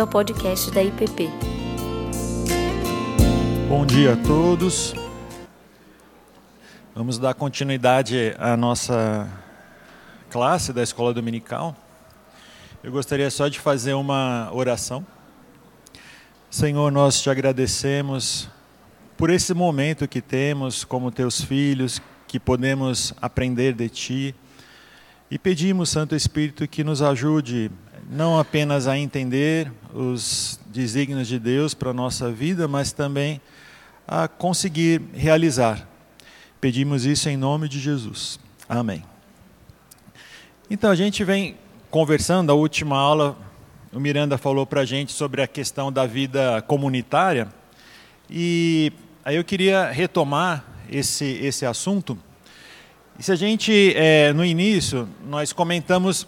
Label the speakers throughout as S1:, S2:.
S1: bem-vindo ao podcast da IPP.
S2: Bom dia a todos. Vamos dar continuidade à nossa classe da escola dominical. Eu gostaria só de fazer uma oração. Senhor, nós te agradecemos por esse momento que temos como teus filhos, que podemos aprender de ti. E pedimos, Santo Espírito, que nos ajude não apenas a entender os desígnios de Deus para a nossa vida, mas também a conseguir realizar. Pedimos isso em nome de Jesus. Amém. Então, a gente vem conversando, a última aula, o Miranda falou para a gente sobre a questão da vida comunitária, e aí eu queria retomar esse, esse assunto. E se a gente, é, no início, nós comentamos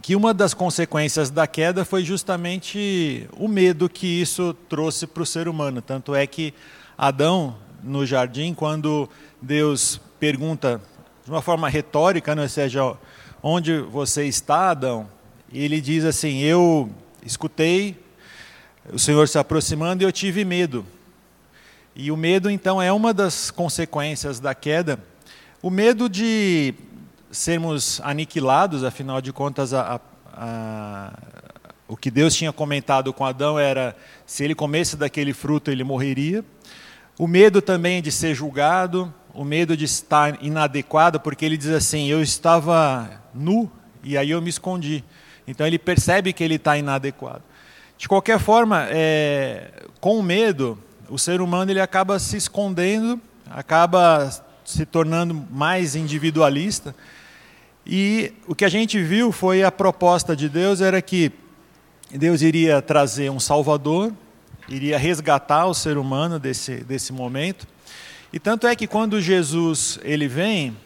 S2: que uma das consequências da queda foi justamente o medo que isso trouxe para o ser humano. Tanto é que Adão, no jardim, quando Deus pergunta de uma forma retórica, né, ou seja, onde você está, Adão? ele diz assim: Eu escutei o Senhor se aproximando e eu tive medo. E o medo, então, é uma das consequências da queda. O medo de sermos aniquilados, afinal de contas, a, a, a, o que Deus tinha comentado com Adão era: se ele comesse daquele fruto, ele morreria. O medo também de ser julgado, o medo de estar inadequado, porque ele diz assim: eu estava nu e aí eu me escondi. Então ele percebe que ele está inadequado. De qualquer forma, é, com o medo, o ser humano ele acaba se escondendo, acaba se tornando mais individualista. E o que a gente viu foi a proposta de Deus era que Deus iria trazer um Salvador, iria resgatar o ser humano desse, desse momento. E tanto é que quando Jesus ele vem,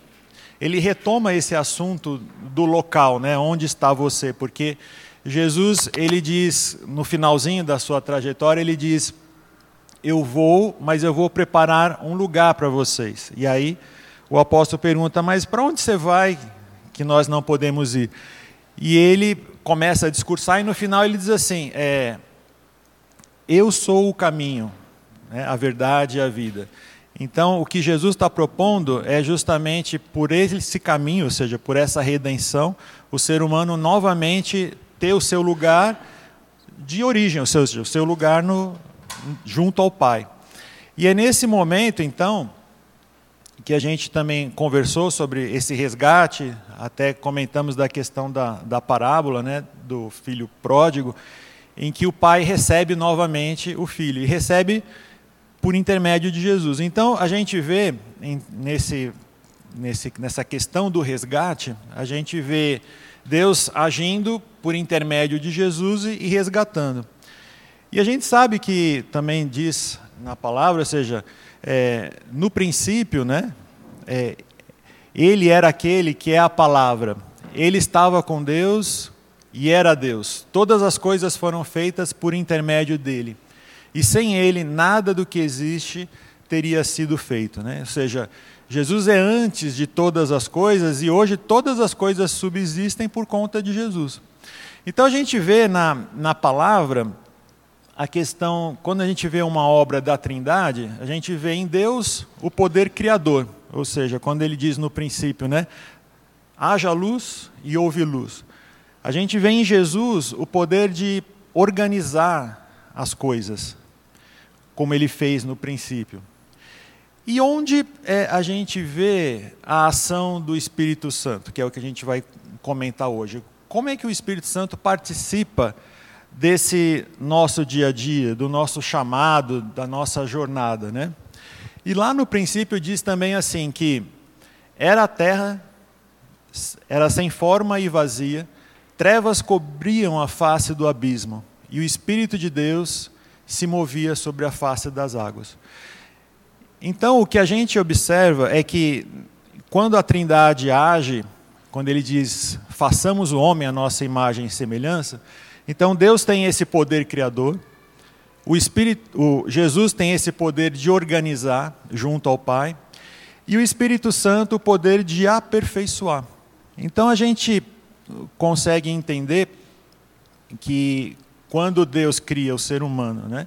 S2: ele retoma esse assunto do local, né? Onde está você? Porque Jesus ele diz no finalzinho da sua trajetória ele diz: eu vou, mas eu vou preparar um lugar para vocês. E aí o apóstolo pergunta: mas para onde você vai que nós não podemos ir? E ele começa a discursar e no final ele diz assim: é, eu sou o caminho, né, a verdade e a vida. Então, o que Jesus está propondo é justamente por esse caminho, ou seja, por essa redenção, o ser humano novamente ter o seu lugar de origem, ou seja, o seu lugar no, junto ao Pai. E é nesse momento, então, que a gente também conversou sobre esse resgate, até comentamos da questão da, da parábola, né, do filho pródigo, em que o pai recebe novamente o filho, e recebe por intermédio de Jesus. Então, a gente vê em, nesse, nesse, nessa questão do resgate, a gente vê Deus agindo por intermédio de Jesus e, e resgatando. E a gente sabe que também diz na palavra, ou seja, é, no princípio, né, é, ele era aquele que é a palavra. Ele estava com Deus, e era Deus. Todas as coisas foram feitas por intermédio dele. E sem ele, nada do que existe teria sido feito. Né? Ou seja, Jesus é antes de todas as coisas e hoje todas as coisas subsistem por conta de Jesus. Então a gente vê na, na palavra a questão, quando a gente vê uma obra da Trindade, a gente vê em Deus o poder criador. Ou seja, quando ele diz no princípio, né? Haja luz e houve luz. A gente vê em Jesus o poder de organizar as coisas, como ele fez no princípio. E onde é, a gente vê a ação do Espírito Santo, que é o que a gente vai comentar hoje? Como é que o Espírito Santo participa desse nosso dia a dia, do nosso chamado, da nossa jornada, né? E lá no princípio diz também assim que era a terra, era sem forma e vazia, Trevas cobriam a face do abismo, e o Espírito de Deus se movia sobre a face das águas. Então, o que a gente observa é que, quando a Trindade age, quando ele diz, façamos o homem a nossa imagem e semelhança, então Deus tem esse poder criador, o Espírito, o Jesus tem esse poder de organizar junto ao Pai, e o Espírito Santo o poder de aperfeiçoar. Então a gente consegue entender que quando Deus cria o ser humano, né?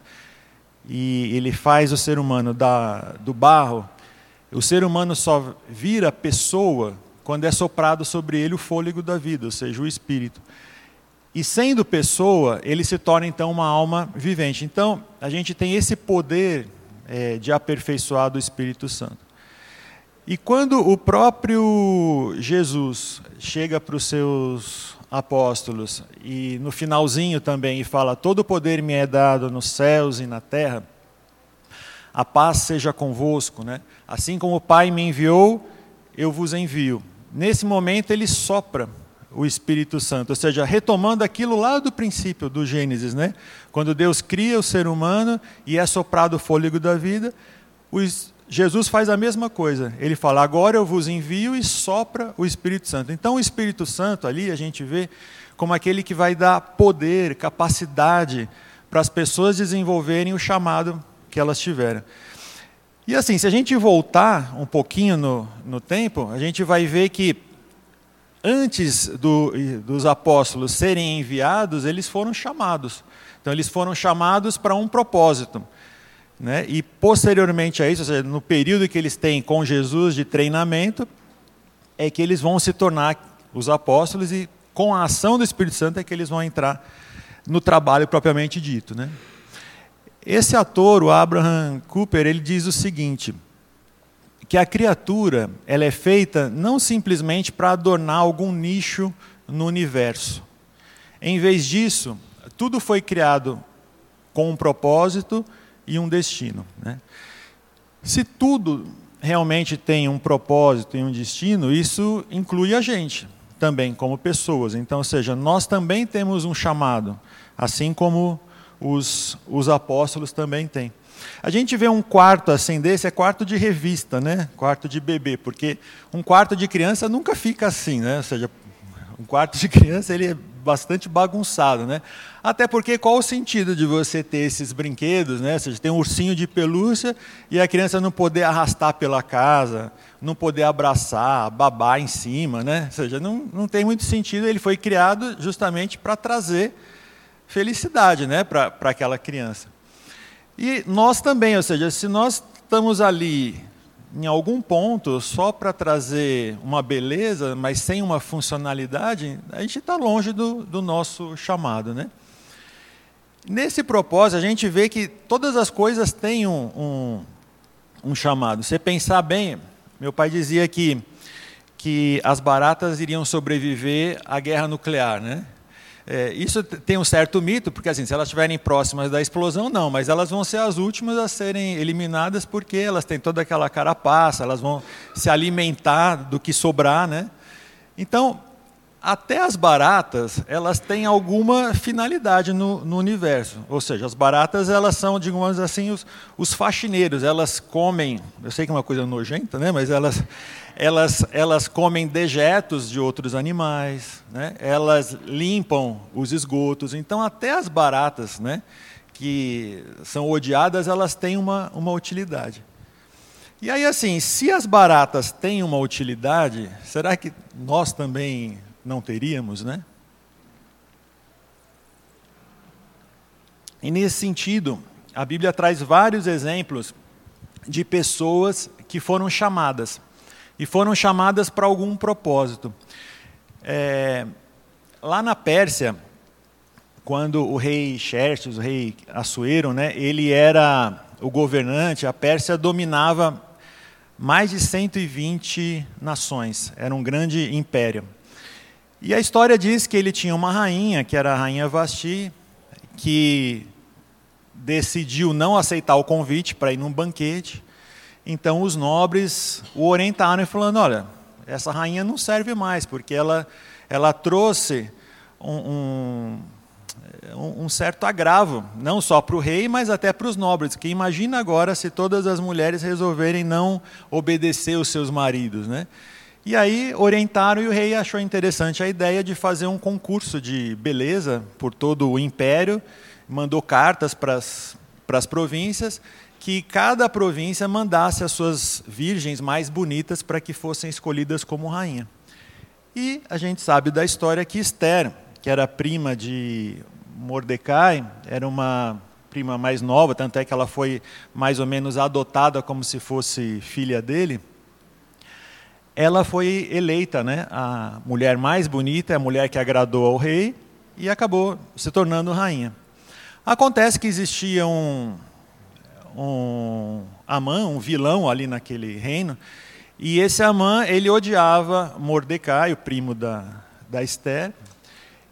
S2: E ele faz o ser humano da, do barro, o ser humano só vira pessoa quando é soprado sobre ele o fôlego da vida, ou seja, o espírito. E sendo pessoa, ele se torna então uma alma vivente. Então, a gente tem esse poder é, de aperfeiçoar do Espírito Santo. E quando o próprio Jesus chega para os seus apóstolos e no finalzinho também e fala: Todo poder me é dado nos céus e na terra, a paz seja convosco, né? Assim como o Pai me enviou, eu vos envio. Nesse momento ele sopra o Espírito Santo, ou seja, retomando aquilo lá do princípio do Gênesis, né? Quando Deus cria o ser humano e é soprado o fôlego da vida, os, Jesus faz a mesma coisa. Ele fala: "Agora eu vos envio" e sopra o Espírito Santo. Então o Espírito Santo ali a gente vê como aquele que vai dar poder, capacidade para as pessoas desenvolverem o chamado que elas tiveram. E assim, se a gente voltar um pouquinho no, no tempo, a gente vai ver que antes do, dos apóstolos serem enviados, eles foram chamados. Então, eles foram chamados para um propósito. Né? E posteriormente a isso, ou seja, no período que eles têm com Jesus de treinamento, é que eles vão se tornar os apóstolos e com a ação do Espírito Santo é que eles vão entrar no trabalho propriamente dito. Né? Esse ator, o Abraham Cooper, ele diz o seguinte que a criatura ela é feita não simplesmente para adornar algum nicho no universo. Em vez disso, tudo foi criado com um propósito e um destino. Né? Se tudo realmente tem um propósito e um destino, isso inclui a gente também como pessoas. Então, ou seja, nós também temos um chamado, assim como os, os apóstolos também têm. A gente vê um quarto assim desse, é quarto de revista, né? Quarto de bebê, porque um quarto de criança nunca fica assim, né? Ou seja, um quarto de criança ele é bastante bagunçado, né? Até porque qual o sentido de você ter esses brinquedos, né? Ou seja, tem um ursinho de pelúcia e a criança não poder arrastar pela casa, não poder abraçar, babar em cima, né? Ou seja, não, não tem muito sentido. Ele foi criado justamente para trazer felicidade, né? Para aquela criança. E nós também, ou seja, se nós estamos ali em algum ponto só para trazer uma beleza, mas sem uma funcionalidade, a gente está longe do, do nosso chamado. Né? Nesse propósito, a gente vê que todas as coisas têm um, um, um chamado. Você pensar bem, meu pai dizia que, que as baratas iriam sobreviver à guerra nuclear. Né? É, isso tem um certo mito, porque assim, se elas estiverem próximas da explosão, não, mas elas vão ser as últimas a serem eliminadas porque elas têm toda aquela carapaça, elas vão se alimentar do que sobrar, né? Então, até as baratas, elas têm alguma finalidade no, no, universo. Ou seja, as baratas, elas são, digamos assim, os, os faxineiros. Elas comem, eu sei que é uma coisa nojenta, né? mas elas, elas, elas comem dejetos de outros animais, né? elas limpam os esgotos. Então, até as baratas, né? que são odiadas, elas têm uma, uma utilidade. E aí, assim, se as baratas têm uma utilidade, será que nós também não teríamos, né? E nesse sentido, a Bíblia traz vários exemplos de pessoas que foram chamadas e foram chamadas para algum propósito. É, lá na Pérsia, quando o rei Xerxes, o rei Assuero, né, ele era o governante, a Pérsia dominava mais de 120 nações, era um grande império. E a história diz que ele tinha uma rainha, que era a rainha Vasti, que decidiu não aceitar o convite para ir num banquete. Então os nobres o orientaram e falando: olha, essa rainha não serve mais, porque ela, ela trouxe um, um, um certo agravo, não só para o rei, mas até para os nobres. Que imagina agora se todas as mulheres resolverem não obedecer os seus maridos, né? E aí orientaram e o rei achou interessante a ideia de fazer um concurso de beleza por todo o império, mandou cartas para as províncias, que cada província mandasse as suas virgens mais bonitas para que fossem escolhidas como rainha. E a gente sabe da história que Esther, que era prima de Mordecai era uma prima mais nova, tanto é que ela foi mais ou menos adotada como se fosse filha dele. Ela foi eleita, né, a mulher mais bonita, a mulher que agradou ao rei e acabou se tornando rainha. Acontece que existia um, um Amã, um vilão ali naquele reino, e esse Amã, ele odiava Mordecai, o primo da, da Esther,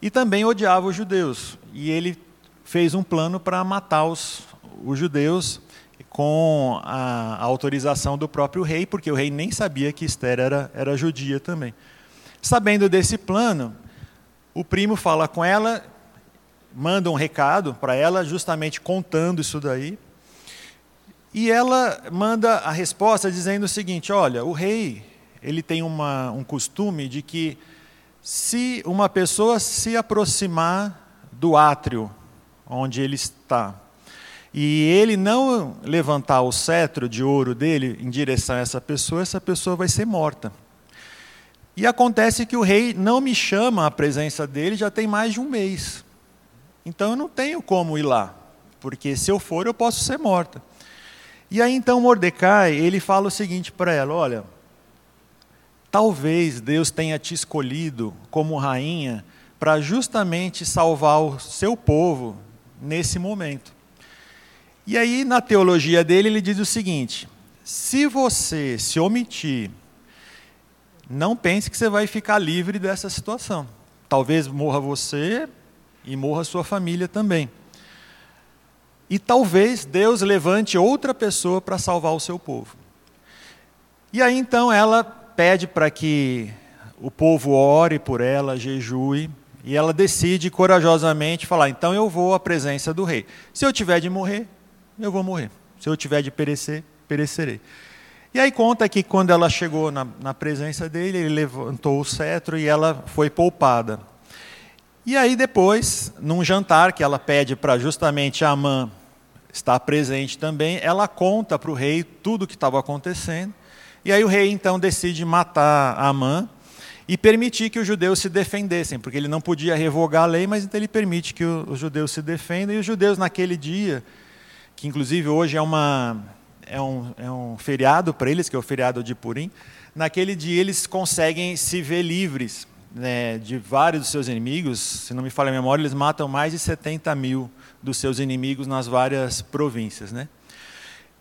S2: e também odiava os judeus. E ele fez um plano para matar os, os judeus com a, autorização do próprio rei, porque o rei nem sabia que Esther era, era judia também. Sabendo desse plano, o primo fala com ela, manda um recado para ela, justamente contando isso daí. E ela manda a resposta dizendo o seguinte: olha, o rei ele tem uma, um costume de que se uma pessoa se aproximar do átrio onde ele está e ele não levantar o cetro de ouro dele em direção a essa pessoa, essa pessoa vai ser morta. E acontece que o rei não me chama à presença dele já tem mais de um mês. Então eu não tenho como ir lá, porque se eu for eu posso ser morta. E aí então Mordecai, ele fala o seguinte para ela, olha, talvez Deus tenha te escolhido como rainha para justamente salvar o seu povo nesse momento. E aí na teologia dele ele diz o seguinte: se você se omitir, não pense que você vai ficar livre dessa situação. Talvez morra você e morra sua família também. E talvez Deus levante outra pessoa para salvar o seu povo. E aí então ela pede para que o povo ore por ela, jejue, e ela decide corajosamente falar: então eu vou à presença do rei. Se eu tiver de morrer, eu vou morrer. Se eu tiver de perecer, perecerei. E aí conta que quando ela chegou na, na presença dele, ele levantou o cetro e ela foi poupada. E aí depois, num jantar que ela pede para justamente a Amã estar presente também, ela conta para o rei tudo o que estava acontecendo. E aí o rei então decide matar Amã e permitir que os judeus se defendessem, porque ele não podia revogar a lei, mas então ele permite que os judeus se defendam. E os judeus naquele dia, que inclusive hoje é, uma, é, um, é um feriado para eles, que é o feriado de Purim, naquele dia eles conseguem se ver livres né, de vários dos seus inimigos, se não me falha a memória, eles matam mais de 70 mil dos seus inimigos nas várias províncias. Né?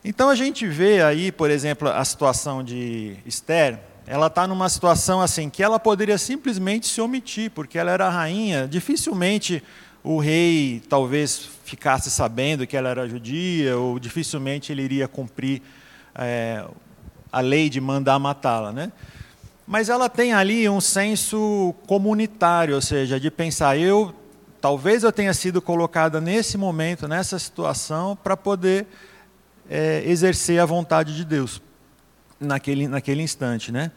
S2: Então a gente vê aí, por exemplo, a situação de Esther, ela está numa situação assim que ela poderia simplesmente se omitir, porque ela era rainha, dificilmente o rei talvez ficasse sabendo que ela era judia, ou dificilmente ele iria cumprir é, a lei de mandar matá-la. Né? Mas ela tem ali um senso comunitário, ou seja, de pensar, eu talvez eu tenha sido colocada nesse momento, nessa situação, para poder é, exercer a vontade de Deus naquele, naquele instante. Né?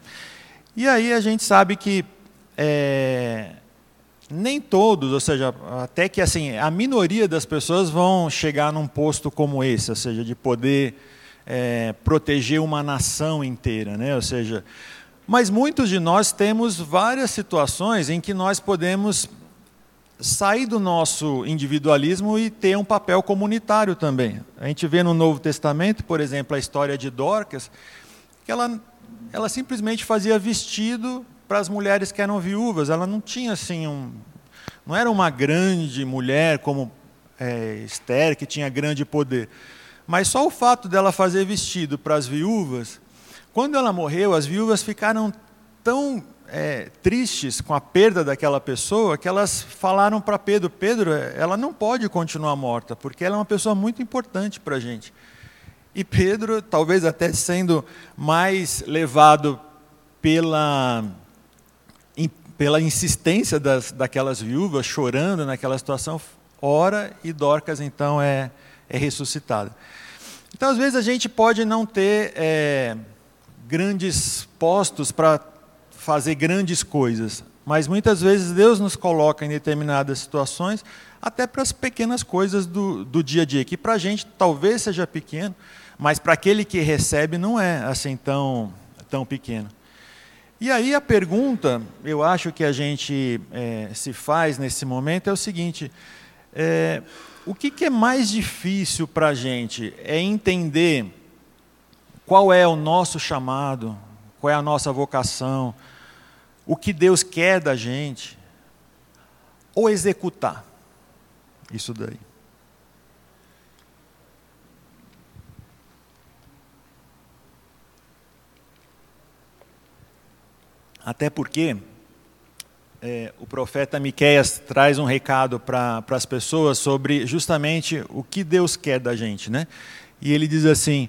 S2: E aí a gente sabe que é, nem todos, ou seja, até que assim, a minoria das pessoas vão chegar num posto como esse, ou seja, de poder é, proteger uma nação inteira, né? ou seja, mas muitos de nós temos várias situações em que nós podemos sair do nosso individualismo e ter um papel comunitário também. A gente vê no Novo Testamento, por exemplo, a história de Dorcas, que ela, ela simplesmente fazia vestido para as mulheres que eram viúvas. Ela não tinha assim um, não era uma grande mulher como é, Esther que tinha grande poder, mas só o fato dela fazer vestido para as viúvas quando ela morreu, as viúvas ficaram tão é, tristes com a perda daquela pessoa que elas falaram para Pedro: Pedro, ela não pode continuar morta, porque ela é uma pessoa muito importante para a gente. E Pedro, talvez até sendo mais levado pela, pela insistência das, daquelas viúvas, chorando naquela situação, ora e Dorcas então é, é ressuscitada. Então, às vezes, a gente pode não ter. É, grandes postos para fazer grandes coisas, mas muitas vezes Deus nos coloca em determinadas situações, até para as pequenas coisas do, do dia a dia, que para a gente talvez seja pequeno, mas para aquele que recebe não é assim tão, tão pequeno. E aí a pergunta, eu acho que a gente é, se faz nesse momento é o seguinte: É, o que, que é mais difícil para a gente? É entender qual é o nosso chamado, qual é a nossa vocação, o que Deus quer da gente, ou executar isso daí. Até porque é, o profeta Miqueias traz um recado para as pessoas sobre justamente o que Deus quer da gente, né? E ele diz assim: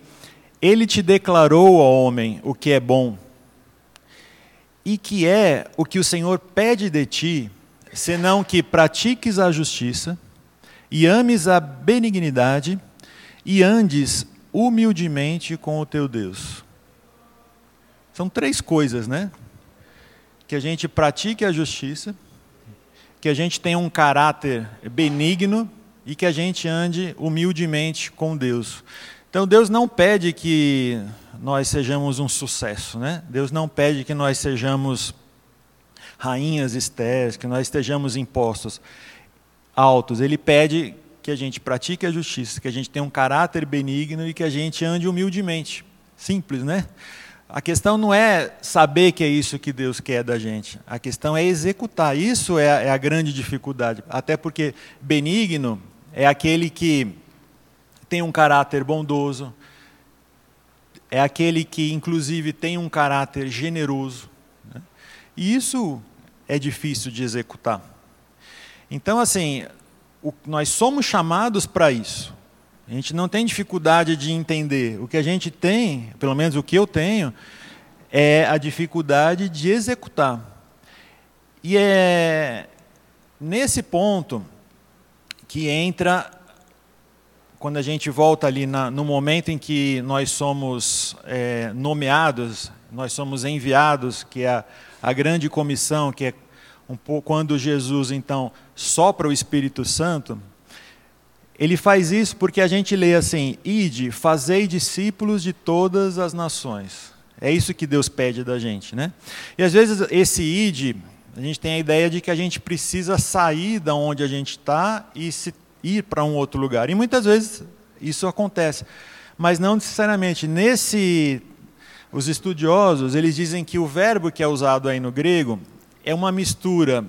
S2: Ele te declarou ao homem o que é bom, e que é o que o Senhor pede de ti, senão que pratiques a justiça, e ames a benignidade, e andes humildemente com o teu Deus. São três coisas, né? Que a gente pratique a justiça, que a gente tenha um caráter benigno e que a gente ande humildemente com Deus. Então Deus não pede que nós sejamos um sucesso, né? Deus não pede que nós sejamos rainhas estéreis, que nós estejamos impostos altos. Ele pede que a gente pratique a justiça, que a gente tenha um caráter benigno e que a gente ande humildemente. Simples, né? A questão não é saber que é isso que Deus quer da gente. A questão é executar. Isso é a, é a grande dificuldade. Até porque benigno é aquele que tem um caráter bondoso, é aquele que, inclusive, tem um caráter generoso. Né? E isso é difícil de executar. Então, assim, o, nós somos chamados para isso. A gente não tem dificuldade de entender. O que a gente tem, pelo menos o que eu tenho, é a dificuldade de executar. E é nesse ponto que entra quando a gente volta ali na, no momento em que nós somos é, nomeados, nós somos enviados, que é a, a grande comissão, que é um pouco quando Jesus então sopra o Espírito Santo, ele faz isso porque a gente lê assim: Ide, fazei discípulos de todas as nações. É isso que Deus pede da gente, né? E às vezes esse ide, a gente tem a ideia de que a gente precisa sair da onde a gente está e se ir para um outro lugar. E muitas vezes isso acontece, mas não necessariamente. Nesse, os estudiosos eles dizem que o verbo que é usado aí no grego é uma mistura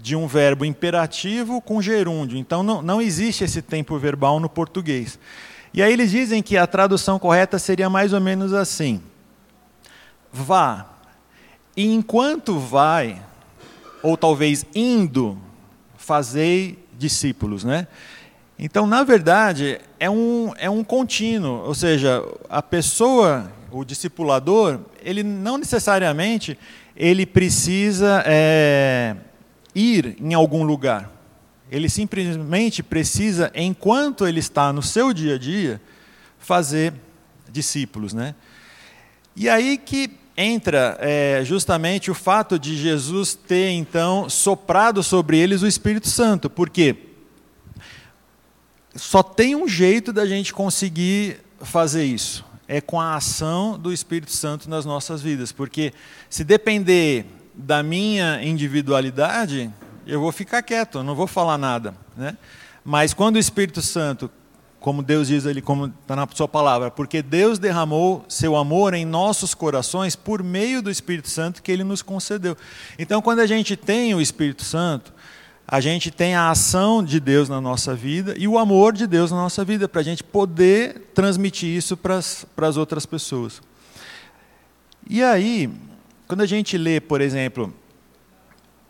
S2: de um verbo imperativo com gerúndio. Então não, não existe esse tempo verbal no português. E aí eles dizem que a tradução correta seria mais ou menos assim: vá, e enquanto vai, ou talvez indo, fazei discípulos, né? Então, na verdade, é um, é um contínuo, ou seja, a pessoa, o discipulador, ele não necessariamente ele precisa é, ir em algum lugar. Ele simplesmente precisa, enquanto ele está no seu dia a dia, fazer discípulos, né? E aí que entra é, justamente o fato de Jesus ter então soprado sobre eles o Espírito Santo, porque só tem um jeito da gente conseguir fazer isso, é com a ação do Espírito Santo nas nossas vidas, porque se depender da minha individualidade, eu vou ficar quieto, não vou falar nada. Né? Mas quando o Espírito Santo, como Deus diz ali, como está na sua palavra, porque Deus derramou seu amor em nossos corações por meio do Espírito Santo que ele nos concedeu. Então, quando a gente tem o Espírito Santo, a gente tem a ação de Deus na nossa vida e o amor de Deus na nossa vida, para a gente poder transmitir isso para as outras pessoas. E aí, quando a gente lê, por exemplo,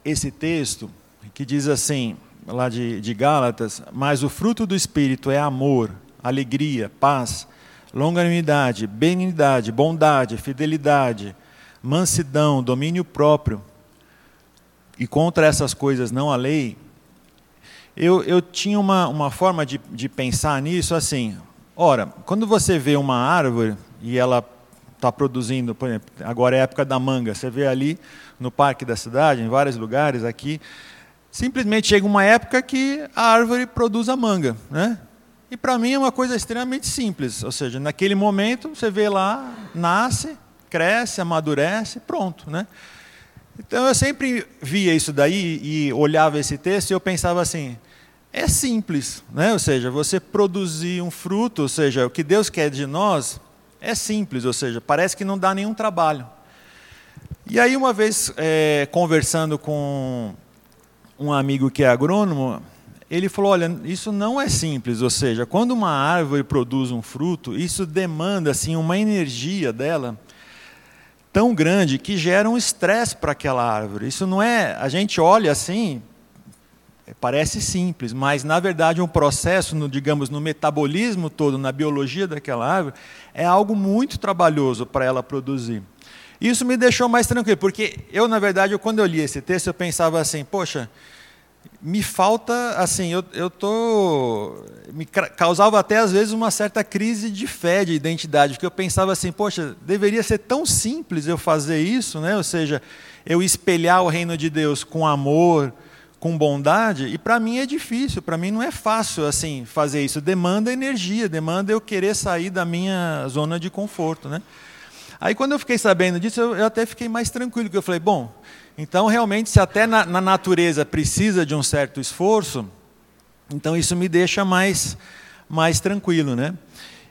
S2: esse texto, que diz assim, lá de, de Gálatas, mas o fruto do Espírito é amor, alegria, paz, longanimidade, benignidade, bondade, fidelidade, mansidão, domínio próprio. E contra essas coisas não há lei. Eu, eu tinha uma, uma forma de, de pensar nisso assim. Ora, quando você vê uma árvore e ela está produzindo, por exemplo, agora é a época da manga, você vê ali no parque da cidade, em vários lugares aqui, simplesmente chega uma época que a árvore produz a manga, né? E para mim é uma coisa extremamente simples, ou seja, naquele momento você vê lá, nasce, cresce, amadurece, pronto, né? Então eu sempre via isso daí e olhava esse texto e eu pensava assim, é simples, né? Ou seja, você produzir um fruto, ou seja, o que Deus quer de nós é simples, ou seja, parece que não dá nenhum trabalho. E aí, uma vez é, conversando com um amigo que é agrônomo, ele falou: olha, isso não é simples, ou seja, quando uma árvore produz um fruto, isso demanda assim uma energia dela tão grande que gera um estresse para aquela árvore. Isso não é, a gente olha assim, parece simples, mas na verdade um processo, no, digamos, no metabolismo todo, na biologia daquela árvore, é algo muito trabalhoso para ela produzir. Isso me deixou mais tranquilo, porque eu, na verdade, eu, quando eu li esse texto, eu pensava assim, poxa, me falta, assim, eu, eu tô, me causava até às vezes uma certa crise de fé, de identidade, porque eu pensava assim, poxa, deveria ser tão simples eu fazer isso, né? Ou seja, eu espelhar o reino de Deus com amor, com bondade, e para mim é difícil, para mim não é fácil assim fazer isso, demanda energia, demanda eu querer sair da minha zona de conforto, né? Aí quando eu fiquei sabendo disso, eu, eu até fiquei mais tranquilo, porque eu falei, bom, então realmente se até na, na natureza precisa de um certo esforço, então isso me deixa mais, mais tranquilo, né?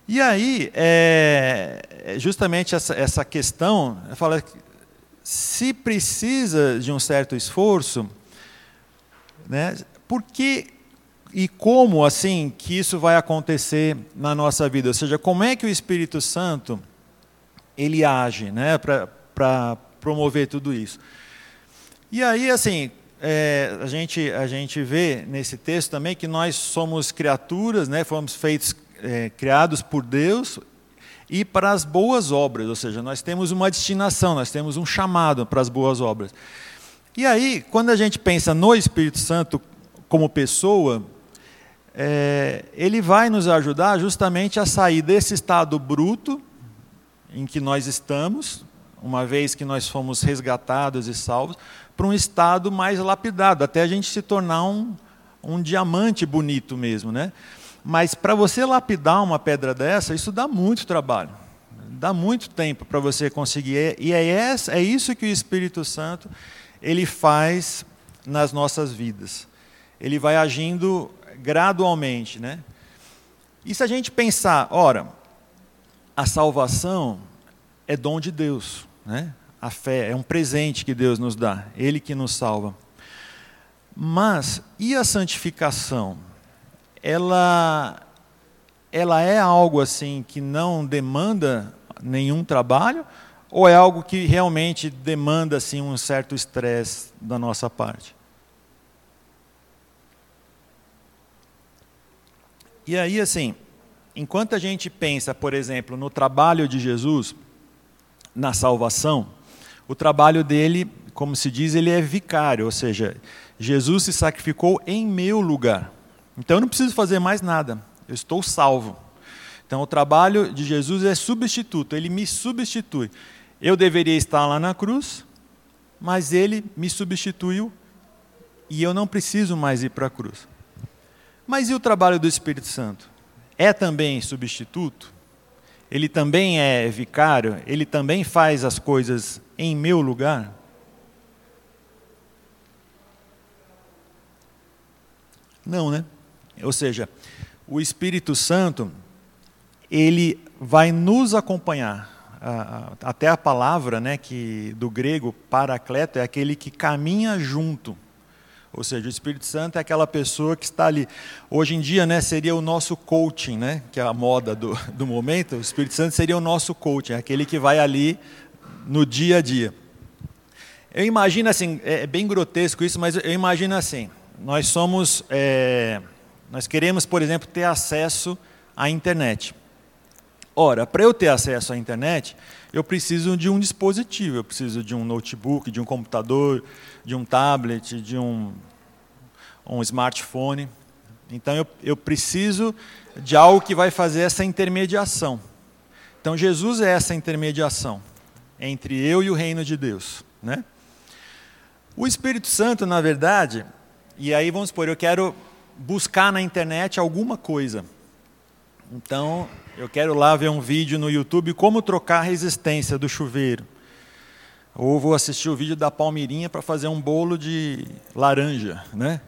S2: E aí, é, é justamente essa, essa questão, eu falo, se precisa de um certo esforço, né, por que e como assim que isso vai acontecer na nossa vida? Ou seja, como é que o Espírito Santo ele age né, para promover tudo isso. E aí, assim, é, a, gente, a gente vê nesse texto também que nós somos criaturas, né, fomos feitos, é, criados por Deus e para as boas obras, ou seja, nós temos uma destinação, nós temos um chamado para as boas obras. E aí, quando a gente pensa no Espírito Santo como pessoa, é, ele vai nos ajudar justamente a sair desse estado bruto em que nós estamos, uma vez que nós fomos resgatados e salvos, para um estado mais lapidado, até a gente se tornar um, um diamante bonito mesmo. Né? Mas para você lapidar uma pedra dessa, isso dá muito trabalho. Dá muito tempo para você conseguir. E é, é isso que o Espírito Santo ele faz nas nossas vidas. Ele vai agindo gradualmente. Né? E se a gente pensar, ora, a salvação é dom de Deus, né? A fé é um presente que Deus nos dá, Ele que nos salva. Mas e a santificação? Ela, ela é algo assim que não demanda nenhum trabalho ou é algo que realmente demanda assim um certo estresse da nossa parte? E aí assim, enquanto a gente pensa, por exemplo, no trabalho de Jesus na salvação, o trabalho dele, como se diz, ele é vicário, ou seja, Jesus se sacrificou em meu lugar. Então eu não preciso fazer mais nada, eu estou salvo. Então o trabalho de Jesus é substituto, ele me substitui. Eu deveria estar lá na cruz, mas ele me substituiu e eu não preciso mais ir para a cruz. Mas e o trabalho do Espírito Santo? é também substituto, ele também é vicário, ele também faz as coisas em meu lugar? Não, né? Ou seja, o Espírito Santo, ele vai nos acompanhar. Até a palavra né, que, do grego, paracleto, é aquele que caminha junto. Ou seja, o Espírito Santo é aquela pessoa que está ali. Hoje em dia, né, seria o nosso coaching, né, que é a moda do, do momento. O Espírito Santo seria o nosso coaching, aquele que vai ali no dia a dia. Eu imagino assim, é, é bem grotesco isso, mas eu imagino assim: nós somos, é, nós queremos, por exemplo, ter acesso à internet. Ora, para eu ter acesso à internet, eu preciso de um dispositivo, eu preciso de um notebook, de um computador, de um tablet, de um, um smartphone. Então eu, eu preciso de algo que vai fazer essa intermediação. Então Jesus é essa intermediação entre eu e o reino de Deus. Né? O Espírito Santo, na verdade, e aí vamos supor, eu quero buscar na internet alguma coisa. Então, eu quero lá ver um vídeo no YouTube como trocar a resistência do chuveiro. Ou vou assistir o vídeo da Palmeirinha para fazer um bolo de laranja, né?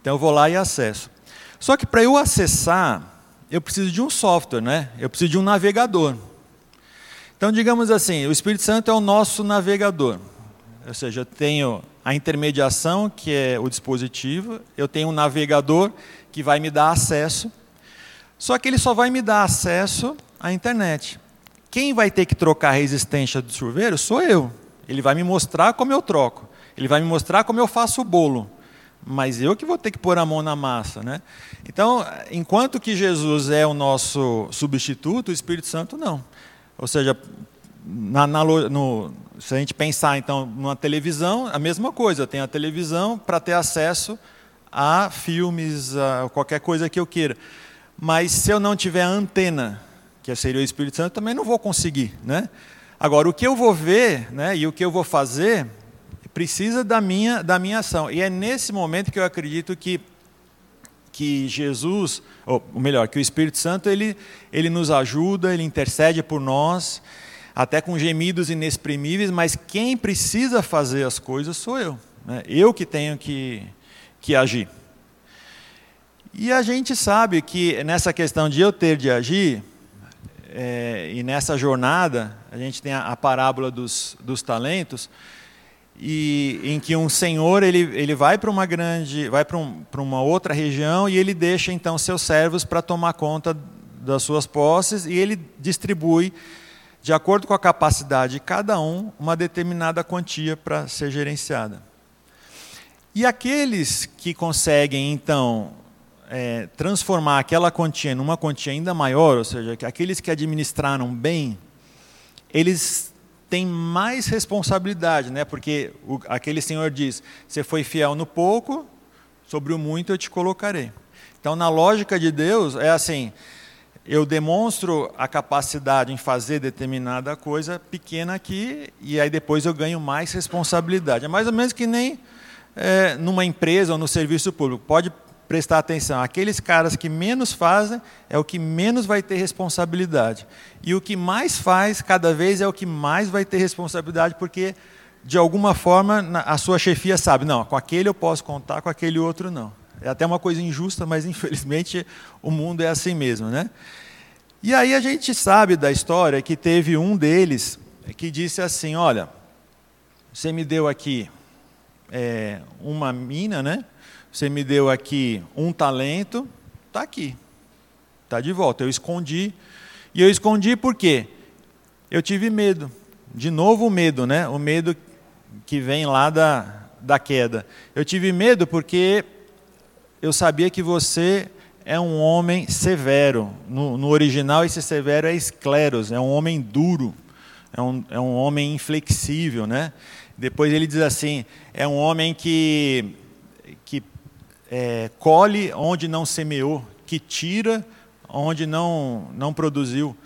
S2: Então eu vou lá e acesso. Só que para eu acessar, eu preciso de um software, né? Eu preciso de um navegador. Então, digamos assim, o Espírito Santo é o nosso navegador. Ou seja, eu tenho a intermediação, que é o dispositivo, eu tenho um navegador que vai me dar acesso, só que ele só vai me dar acesso à internet. Quem vai ter que trocar a resistência do chuveiro sou eu. Ele vai me mostrar como eu troco. Ele vai me mostrar como eu faço o bolo. Mas eu que vou ter que pôr a mão na massa. Né? Então, enquanto que Jesus é o nosso substituto, o Espírito Santo não. Ou seja, na, na, no, se a gente pensar então numa televisão, a mesma coisa. Eu tenho a televisão para ter acesso a filmes, a qualquer coisa que eu queira. Mas se eu não tiver a antena, que seria o Espírito Santo, também não vou conseguir. Né? Agora, o que eu vou ver né, e o que eu vou fazer precisa da minha, da minha ação. E é nesse momento que eu acredito que, que Jesus, ou melhor, que o Espírito Santo, ele, ele nos ajuda, ele intercede por nós, até com gemidos inexprimíveis, mas quem precisa fazer as coisas sou eu. Né? Eu que tenho que, que agir. E a gente sabe que nessa questão de eu ter de agir, é, e nessa jornada, a gente tem a, a parábola dos, dos talentos, e em que um senhor ele, ele vai para uma grande, vai para um, uma outra região e ele deixa então seus servos para tomar conta das suas posses e ele distribui de acordo com a capacidade de cada um uma determinada quantia para ser gerenciada. E aqueles que conseguem então é, transformar aquela quantia numa quantia ainda maior, ou seja, que aqueles que administraram bem, eles têm mais responsabilidade, né? porque o, aquele senhor diz: você foi fiel no pouco, sobre o muito eu te colocarei. Então, na lógica de Deus, é assim: eu demonstro a capacidade em fazer determinada coisa pequena aqui, e aí depois eu ganho mais responsabilidade. É mais ou menos que nem é, numa empresa ou no serviço público. Pode prestar atenção. Aqueles caras que menos fazem é o que menos vai ter responsabilidade. E o que mais faz, cada vez, é o que mais vai ter responsabilidade, porque, de alguma forma, a sua chefia sabe: não, com aquele eu posso contar, com aquele outro não. É até uma coisa injusta, mas infelizmente o mundo é assim mesmo. Né? E aí a gente sabe da história que teve um deles que disse assim: olha, você me deu aqui é, uma mina, né? Você me deu aqui um talento, está aqui, está de volta. Eu escondi. E eu escondi por quê? Eu tive medo. De novo o medo, né? O medo que vem lá da, da queda. Eu tive medo porque eu sabia que você é um homem severo. No, no original, esse severo é escleros, é um homem duro, é um, é um homem inflexível. Né? Depois ele diz assim: é um homem que é, colhe onde não semeou, que tira onde não, não produziu.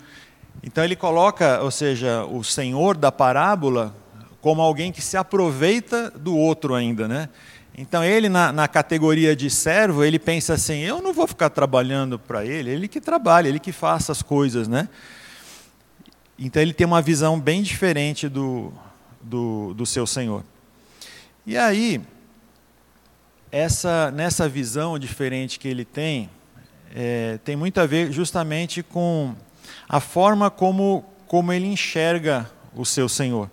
S2: Então ele coloca, ou seja, o senhor da parábola como alguém que se aproveita do outro ainda, né? Então ele na, na categoria de servo ele pensa assim: eu não vou ficar trabalhando para ele, ele que trabalha, ele que faça as coisas, né? Então ele tem uma visão bem diferente do, do, do seu senhor. E aí essa, nessa visão diferente que ele tem, é, tem muito a ver justamente com a forma como, como ele enxerga o seu Senhor.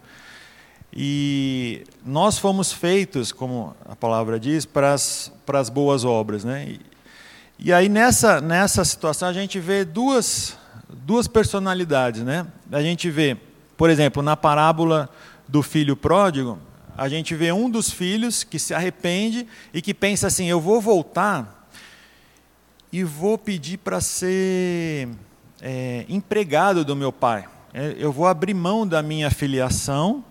S2: E nós fomos feitos, como a palavra diz, para as, para as boas obras. Né? E, e aí nessa, nessa situação a gente vê duas, duas personalidades. Né? A gente vê, por exemplo, na parábola do filho pródigo, a gente vê um dos filhos que se arrepende e que pensa assim: eu vou voltar e vou pedir para ser é, empregado do meu pai. É, eu vou abrir mão da minha filiação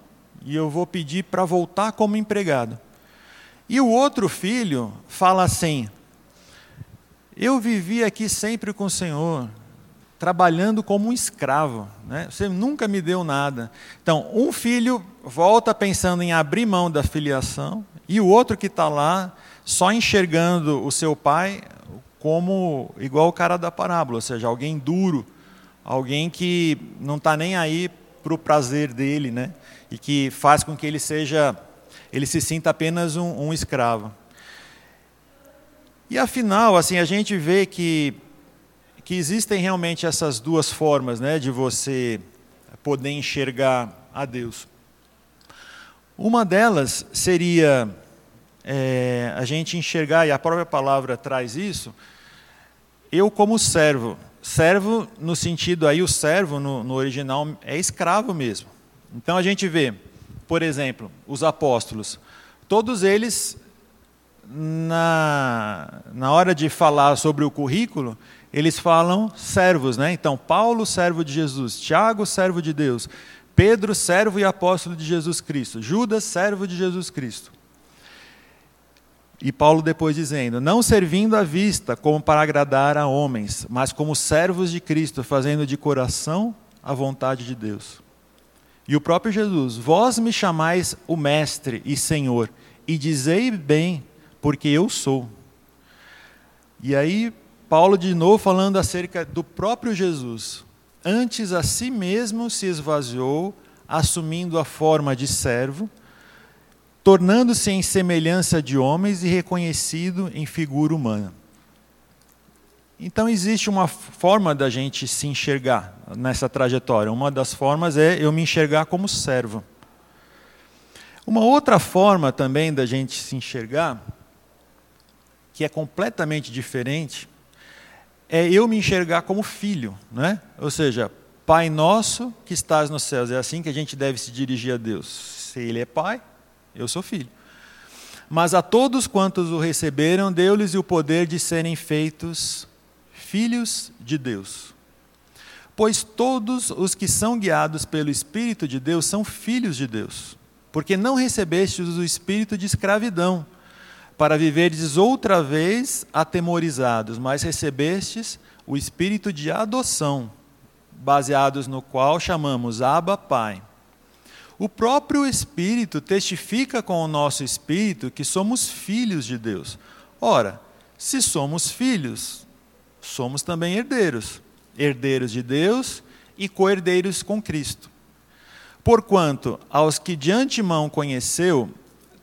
S2: e eu vou pedir para voltar como empregado. E o outro filho fala assim: Eu vivi aqui sempre com o Senhor, trabalhando como um escravo. Né? Você nunca me deu nada. Então, um filho volta pensando em abrir mão da filiação, e o outro que está lá só enxergando o seu pai como igual o cara da parábola, ou seja, alguém duro, alguém que não está nem aí para o prazer dele, né? e que faz com que ele seja, ele se sinta apenas um, um escravo. E afinal, assim, a gente vê que, que existem realmente essas duas formas né, de você poder enxergar a Deus. Uma delas seria é, a gente enxergar, e a própria palavra traz isso, eu como servo. Servo, no sentido aí, o servo no, no original é escravo mesmo. Então a gente vê, por exemplo, os apóstolos, todos eles, na, na hora de falar sobre o currículo, eles falam servos, né? Então, Paulo, servo de Jesus, Tiago, servo de Deus, Pedro, servo e apóstolo de Jesus Cristo, Judas, servo de Jesus Cristo. E Paulo depois dizendo: Não servindo à vista como para agradar a homens, mas como servos de Cristo, fazendo de coração a vontade de Deus. E o próprio Jesus: Vós me chamais o Mestre e Senhor, e dizei bem, porque eu sou. E aí, Paulo de novo falando acerca do próprio Jesus. Antes a si mesmo se esvaziou, assumindo a forma de servo tornando-se em semelhança de homens e reconhecido em figura humana. Então existe uma forma da gente se enxergar nessa trajetória. Uma das formas é eu me enxergar como servo. Uma outra forma também da gente se enxergar, que é completamente diferente, é eu me enxergar como filho, né? Ou seja, Pai nosso que estás nos céus. É assim que a gente deve se dirigir a Deus. Se Ele é Pai, eu sou filho. Mas a todos quantos o receberam, deu-lhes o poder de serem feitos filhos de Deus. Pois todos os que são guiados pelo Espírito de Deus são filhos de Deus. Porque não recebestes o espírito de escravidão, para viverdes outra vez atemorizados, mas recebestes o espírito de adoção, baseados no qual chamamos Abba Pai. O próprio Espírito testifica com o nosso espírito que somos filhos de Deus. Ora, se somos filhos, somos também herdeiros, herdeiros de Deus e co-herdeiros com Cristo. Porquanto, aos que de antemão conheceu,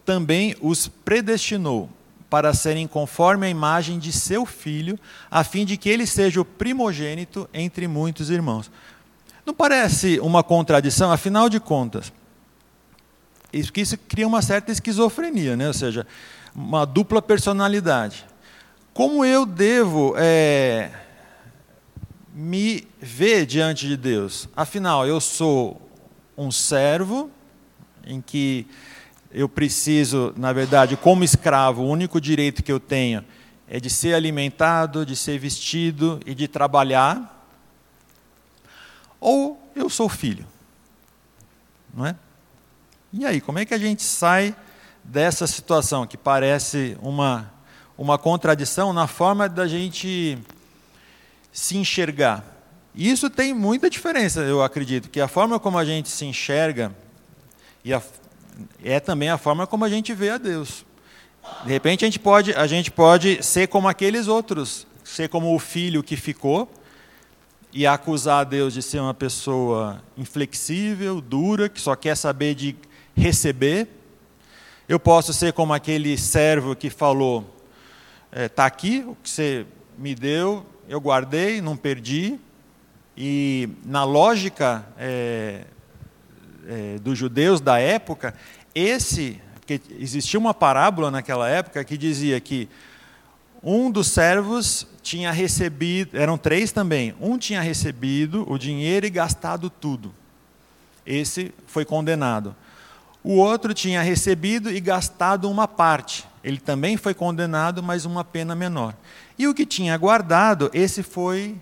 S2: também os predestinou para serem conforme a imagem de seu filho, a fim de que ele seja o primogênito entre muitos irmãos. Não parece uma contradição? Afinal de contas, isso, isso cria uma certa esquizofrenia, né? ou seja, uma dupla personalidade. Como eu devo é, me ver diante de Deus? Afinal, eu sou um servo em que eu preciso, na verdade, como escravo, o único direito que eu tenho é de ser alimentado, de ser vestido e de trabalhar. Ou eu sou filho, não é? E aí, como é que a gente sai dessa situação que parece uma, uma contradição na forma da gente se enxergar? Isso tem muita diferença, eu acredito, que a forma como a gente se enxerga e a, é também a forma como a gente vê a Deus. De repente a gente pode, a gente pode ser como aqueles outros, ser como o filho que ficou e acusar a Deus de ser uma pessoa inflexível, dura, que só quer saber de receber. Eu posso ser como aquele servo que falou: está é, tá aqui o que você me deu, eu guardei, não perdi. E na lógica é, é, dos judeus da época, esse, porque existia uma parábola naquela época que dizia que um dos servos tinha recebido, eram três também, um tinha recebido o dinheiro e gastado tudo. Esse foi condenado. O outro tinha recebido e gastado uma parte. Ele também foi condenado, mas uma pena menor. E o que tinha guardado, esse foi,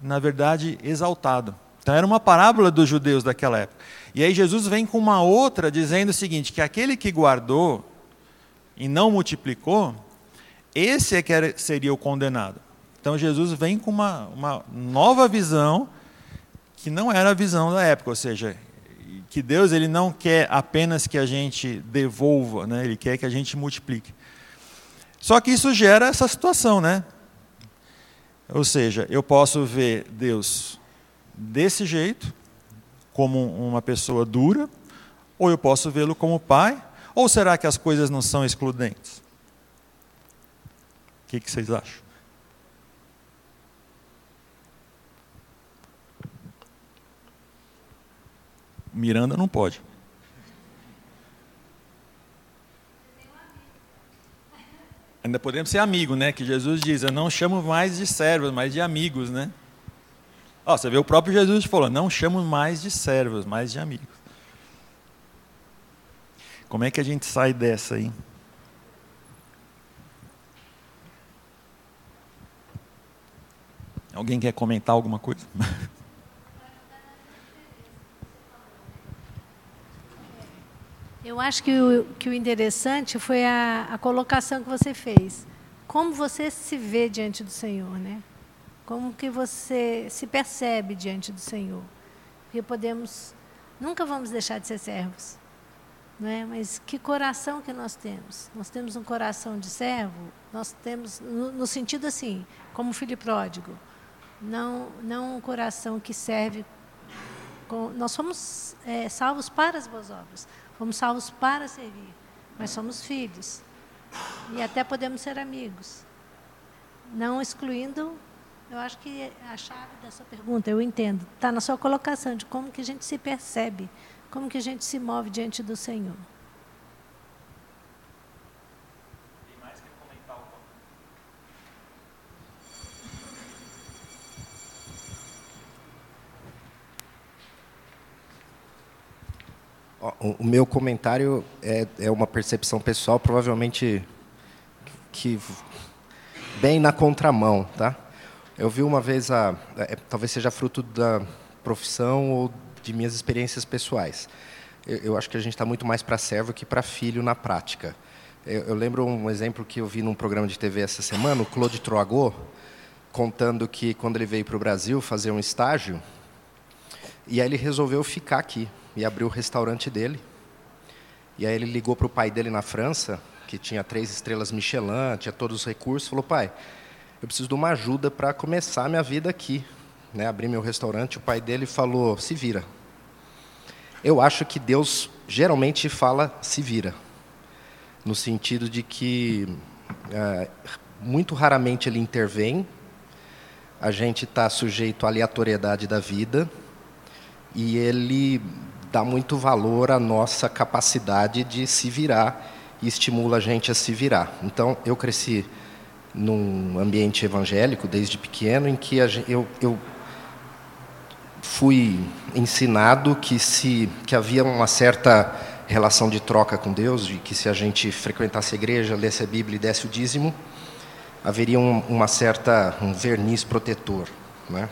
S2: na verdade, exaltado. Então era uma parábola dos judeus daquela época. E aí Jesus vem com uma outra dizendo o seguinte: que aquele que guardou e não multiplicou, esse é que seria o condenado. Então Jesus vem com uma, uma nova visão que não era a visão da época, ou seja, que Deus ele não quer apenas que a gente devolva, né? Ele quer que a gente multiplique. Só que isso gera essa situação, né? Ou seja, eu posso ver Deus desse jeito, como uma pessoa dura, ou eu posso vê-lo como pai, ou será que as coisas não são excludentes? que, que vocês acham? Miranda não pode. Ainda podemos ser amigos, né? Que Jesus diz: Eu não chamo mais de servos, mas de amigos, né? Ó, você vê o próprio Jesus falou: Não chamo mais de servos, mas de amigos. Como é que a gente sai dessa aí? Alguém quer comentar alguma coisa?
S1: Eu acho que o, que o interessante foi a, a colocação que você fez. Como você se vê diante do Senhor, né? Como que você se percebe diante do Senhor? Porque podemos, nunca vamos deixar de ser servos, não é? Mas que coração que nós temos? Nós temos um coração de servo. Nós temos, no, no sentido assim, como filho pródigo, não, não um coração que serve. Com, nós somos é, salvos para as boas obras. Fomos salvos para servir, mas somos filhos. E até podemos ser amigos. Não excluindo, eu acho que a chave dessa pergunta, eu entendo, está na sua colocação de como que a gente se percebe, como que a gente se move diante do Senhor.
S3: O meu comentário é, é uma percepção pessoal, provavelmente que bem na contramão, tá? Eu vi uma vez a, é, talvez seja fruto da profissão ou de minhas experiências pessoais. Eu, eu acho que a gente está muito mais para servo que para filho na prática. Eu, eu, lembro um exemplo que eu vi num programa de TV essa semana, o Claude Troagot, contando que quando ele veio para o Brasil fazer um estágio, e aí ele resolveu ficar aqui e abriu o restaurante dele. E aí ele ligou para o pai dele na França, que tinha três estrelas Michelin, tinha todos os recursos, falou: pai, eu preciso de uma ajuda para começar minha vida aqui, né? abrir meu restaurante. O pai dele falou: se vira. Eu acho que Deus geralmente fala se vira, no sentido de que é, muito raramente ele intervém, a gente está sujeito à aleatoriedade da vida e ele dá muito valor à nossa capacidade de se virar e estimula a gente a se virar. Então, eu cresci num ambiente evangélico desde pequeno, em que eu, eu fui ensinado que se que havia uma certa relação de troca com Deus, de que se a gente frequentasse a igreja, lesse a Bíblia e desse o dízimo, haveria um, uma certa um verniz protetor, né?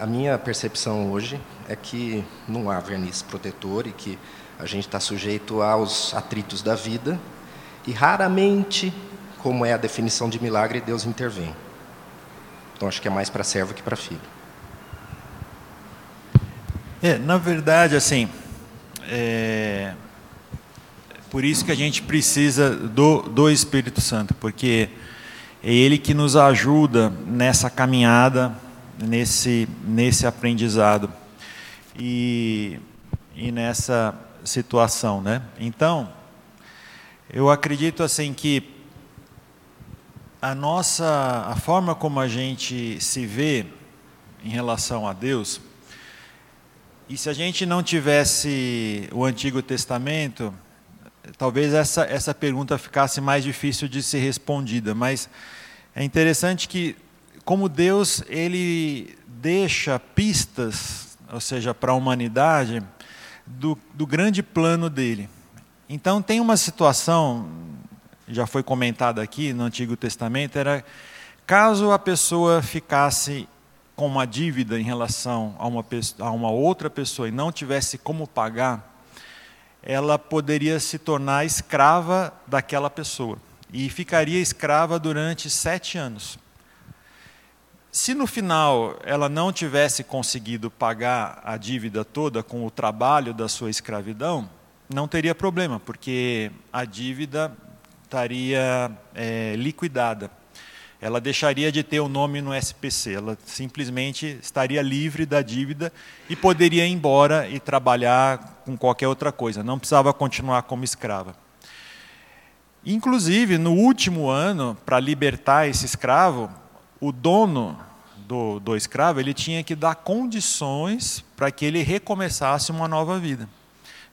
S3: A minha percepção hoje é que não há verniz protetor e que a gente está sujeito aos atritos da vida e raramente, como é a definição de milagre, Deus intervém. Então acho que é mais para servo que para filho.
S2: É, na verdade, assim, é por isso que a gente precisa do, do Espírito Santo, porque é Ele que nos ajuda nessa caminhada nesse, nesse aprendizado e, e nessa situação. Né? Então, eu acredito assim que a nossa a forma como a gente se vê em relação a Deus e se a gente não tivesse o Antigo Testamento talvez essa essa pergunta ficasse mais difícil de ser respondida mas é interessante que como Deus ele deixa pistas, ou seja, para a humanidade, do, do grande plano dele. Então tem uma situação, já foi comentada aqui no Antigo Testamento, era caso a pessoa ficasse com uma dívida em relação a uma, a uma outra pessoa e não tivesse como pagar, ela poderia se tornar escrava daquela pessoa e ficaria escrava durante sete anos. Se no final ela não tivesse conseguido pagar a dívida toda com o trabalho da sua escravidão, não teria problema, porque a dívida estaria é, liquidada. Ela deixaria de ter o nome no SPC, ela simplesmente estaria livre da dívida e poderia ir embora e trabalhar com qualquer outra coisa, não precisava continuar como escrava. Inclusive, no último ano, para libertar esse escravo, o dono do, do escravo ele tinha que dar condições para que ele recomeçasse uma nova vida.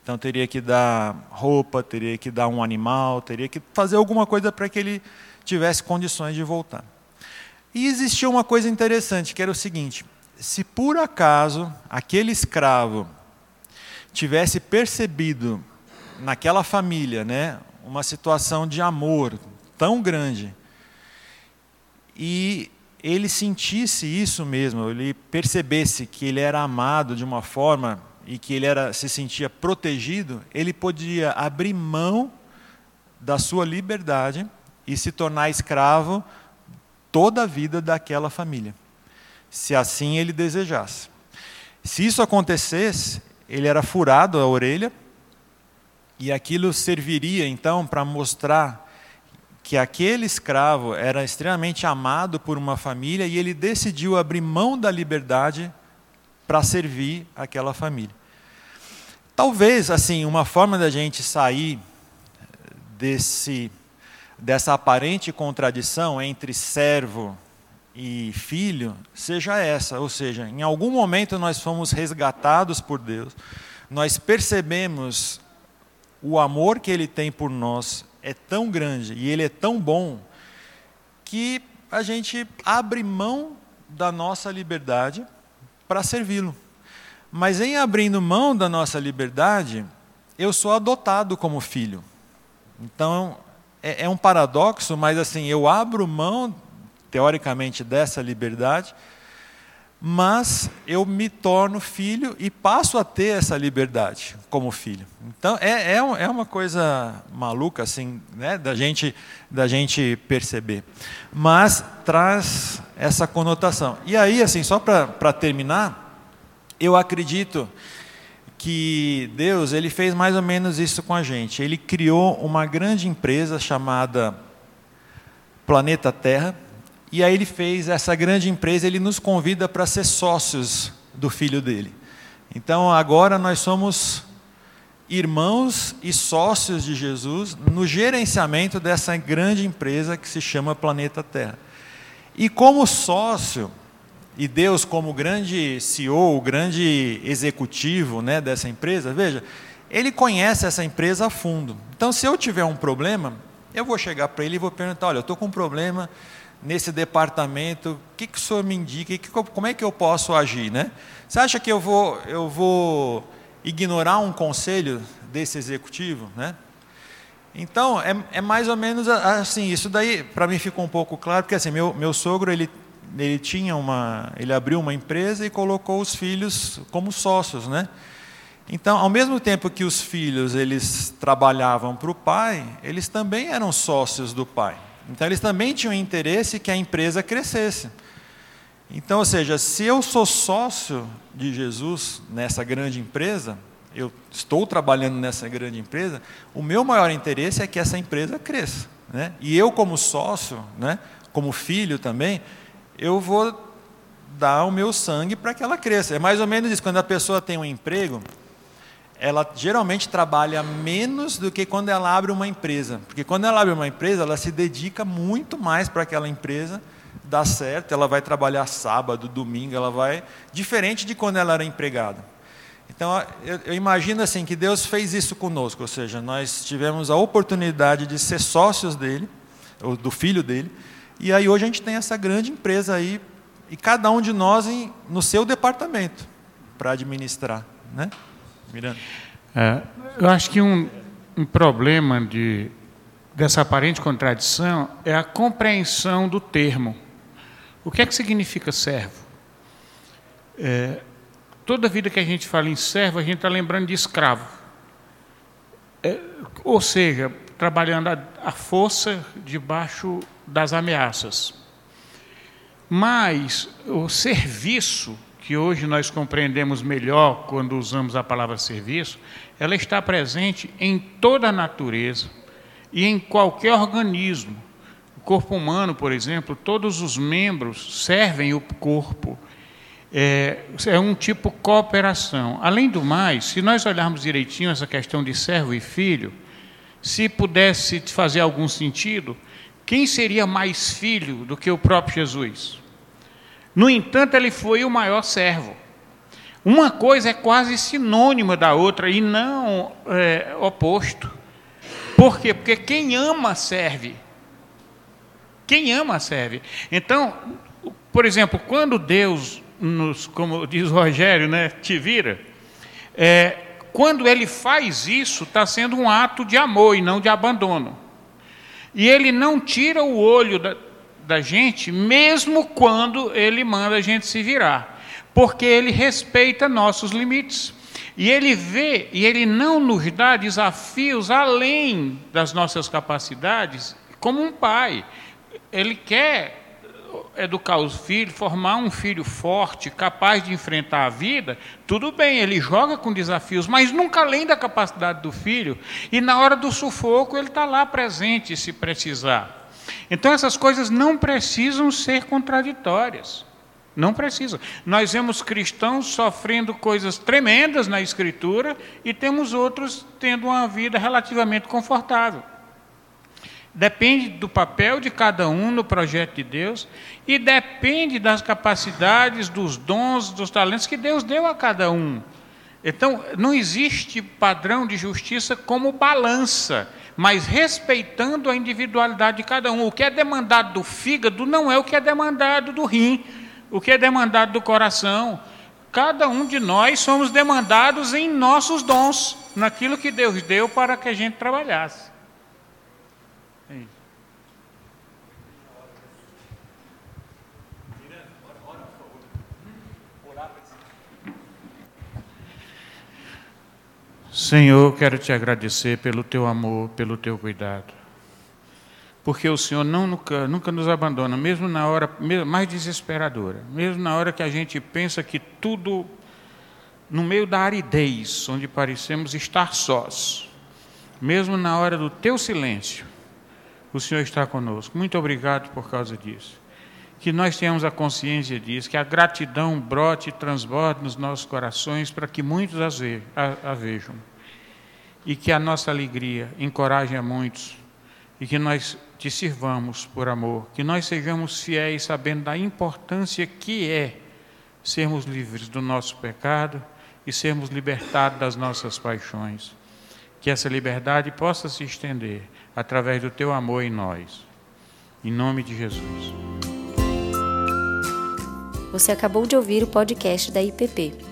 S2: Então teria que dar roupa, teria que dar um animal, teria que fazer alguma coisa para que ele tivesse condições de voltar. E existia uma coisa interessante, que era o seguinte: se por acaso aquele escravo tivesse percebido naquela família, né, uma situação de amor tão grande e ele sentisse isso mesmo, ele percebesse que ele era amado de uma forma e que ele era, se sentia protegido, ele podia abrir mão da sua liberdade e se tornar escravo toda a vida daquela família, se assim ele desejasse. Se isso acontecesse, ele era furado a orelha e aquilo serviria então para mostrar que aquele escravo era extremamente amado por uma família e ele decidiu abrir mão da liberdade para servir aquela família. Talvez assim, uma forma da gente sair desse dessa aparente contradição entre servo e filho seja essa, ou seja, em algum momento nós fomos resgatados por Deus, nós percebemos o amor que Ele tem por nós é tão grande e Ele é tão bom que a gente abre mão da nossa liberdade para servi-lo. Mas em abrindo mão da nossa liberdade, eu sou adotado como filho. Então é, é um paradoxo, mas assim eu abro mão teoricamente dessa liberdade mas eu me torno filho e passo a ter essa liberdade como filho. Então é, é, é uma coisa maluca assim, né, da gente da gente perceber, mas traz essa conotação. E aí assim só para terminar, eu acredito que Deus ele fez mais ou menos isso com a gente. Ele criou uma grande empresa chamada Planeta Terra e aí ele fez essa grande empresa, ele nos convida para ser sócios do filho dele. Então agora nós somos irmãos e sócios de Jesus no gerenciamento dessa grande empresa que se chama Planeta Terra. E como sócio, e Deus como grande CEO, o grande executivo né, dessa empresa, veja, ele conhece essa empresa a fundo. Então, se eu tiver um problema, eu vou chegar para ele e vou perguntar: olha, eu estou com um problema nesse departamento, o que, que o senhor me indica, que, como é que eu posso agir? Né? Você acha que eu vou, eu vou ignorar um conselho desse executivo? Né? Então, é, é mais ou menos assim, isso daí para mim ficou um pouco claro, porque assim, meu, meu sogro, ele, ele tinha uma, ele abriu uma empresa e colocou os filhos como sócios, né? Então, ao mesmo tempo que os filhos eles trabalhavam para o pai, eles também eram sócios do pai. Então eles também tinham interesse que a empresa crescesse. Então, ou seja, se eu sou sócio de Jesus nessa grande empresa, eu estou trabalhando nessa grande empresa, o meu maior interesse é que essa empresa cresça. Né? E eu, como sócio, né, como filho também, eu vou dar o meu sangue para que ela cresça. É mais ou menos isso. Quando a pessoa tem um emprego, ela geralmente trabalha menos do que quando ela abre uma empresa. Porque quando ela abre uma empresa, ela se dedica muito mais para aquela empresa dar certo, ela vai trabalhar sábado, domingo, ela vai. Diferente de quando ela era empregada. Então, eu, eu imagino assim que Deus fez isso conosco, ou seja, nós tivemos a oportunidade de ser sócios dele, ou do filho dele, e aí hoje a gente tem essa grande empresa aí, e cada um de nós em, no seu departamento, para administrar. Né?
S4: Miranda. É, eu acho que um, um problema de, dessa aparente contradição é a compreensão do termo. O que é que significa servo? É, toda vida que a gente fala em servo, a gente está lembrando de escravo. É, ou seja, trabalhando a, a força debaixo das ameaças. Mas o serviço que hoje nós compreendemos melhor quando usamos a palavra serviço, ela está presente em toda a natureza e em qualquer organismo. O corpo humano, por exemplo, todos os membros servem o corpo. É, é um tipo cooperação. Além do mais, se nós olharmos direitinho essa questão de servo e filho, se pudesse fazer algum sentido, quem seria mais filho do que o próprio Jesus? No entanto, ele foi o maior servo. Uma coisa é quase sinônima da outra e não é, oposto. Por quê? Porque quem ama serve. Quem ama serve. Então, por exemplo, quando Deus nos, como diz Rogério, né, te vira, é, quando ele faz isso, está sendo um ato de amor e não de abandono. E ele não tira o olho da, da gente, mesmo quando ele manda a gente se virar, porque ele respeita nossos limites. E ele vê, e ele não nos dá desafios além das nossas capacidades, como um pai. Ele quer educar os filhos, formar um filho forte, capaz de enfrentar a vida, tudo bem, ele joga com desafios, mas nunca além da capacidade do filho. E na hora do sufoco, ele está lá presente se precisar. Então, essas coisas não precisam ser contraditórias. Não precisam. Nós vemos cristãos sofrendo coisas tremendas na Escritura e temos outros tendo uma vida relativamente confortável. Depende do papel de cada um no projeto de Deus e depende das capacidades, dos dons, dos talentos que Deus deu a cada um. Então, não existe padrão de justiça como balança, mas respeitando a individualidade de cada um. O que é demandado do fígado não é o que é demandado do rim, o que é demandado do coração. Cada um de nós somos demandados em nossos dons, naquilo que Deus deu para que a gente trabalhasse. Senhor, quero te agradecer pelo teu amor, pelo teu cuidado. Porque o Senhor não, nunca, nunca nos abandona, mesmo na hora mais desesperadora, mesmo na hora que a gente pensa que tudo, no meio da aridez, onde parecemos estar sós, mesmo na hora do teu silêncio, o Senhor está conosco. Muito obrigado por causa disso. Que nós tenhamos a consciência disso, que a gratidão brote e transborde nos nossos corações para que muitos a vejam. E que a nossa alegria encoraje a muitos. E que nós te sirvamos por amor. Que nós sejamos fiéis, sabendo da importância que é sermos livres do nosso pecado e sermos libertados das nossas paixões. Que essa liberdade possa se estender através do teu amor em nós. Em nome de Jesus.
S5: Você acabou de ouvir o podcast da IPP.